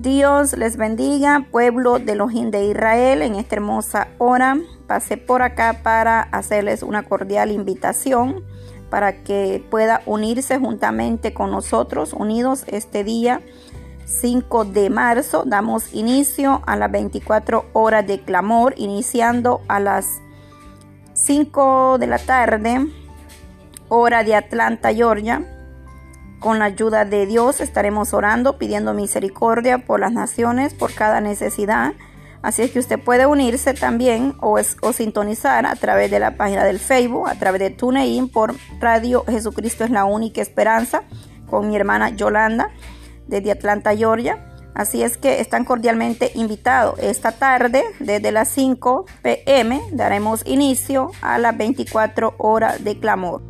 Dios les bendiga, pueblo de los de Israel, en esta hermosa hora. Pasé por acá para hacerles una cordial invitación para que pueda unirse juntamente con nosotros, unidos este día 5 de marzo. Damos inicio a las 24 horas de clamor, iniciando a las 5 de la tarde, hora de Atlanta, Georgia. Con la ayuda de Dios estaremos orando, pidiendo misericordia por las naciones, por cada necesidad. Así es que usted puede unirse también o, sintonizar a través de la página del Facebook, a través de TuneIn por Radio Jesucristo es la única esperanza con mi hermana Yolanda desde Atlanta, Georgia. Así es que están cordialmente invitados. Esta tarde, desde las 5 pm, daremos inicio a las 24 horas de clamor.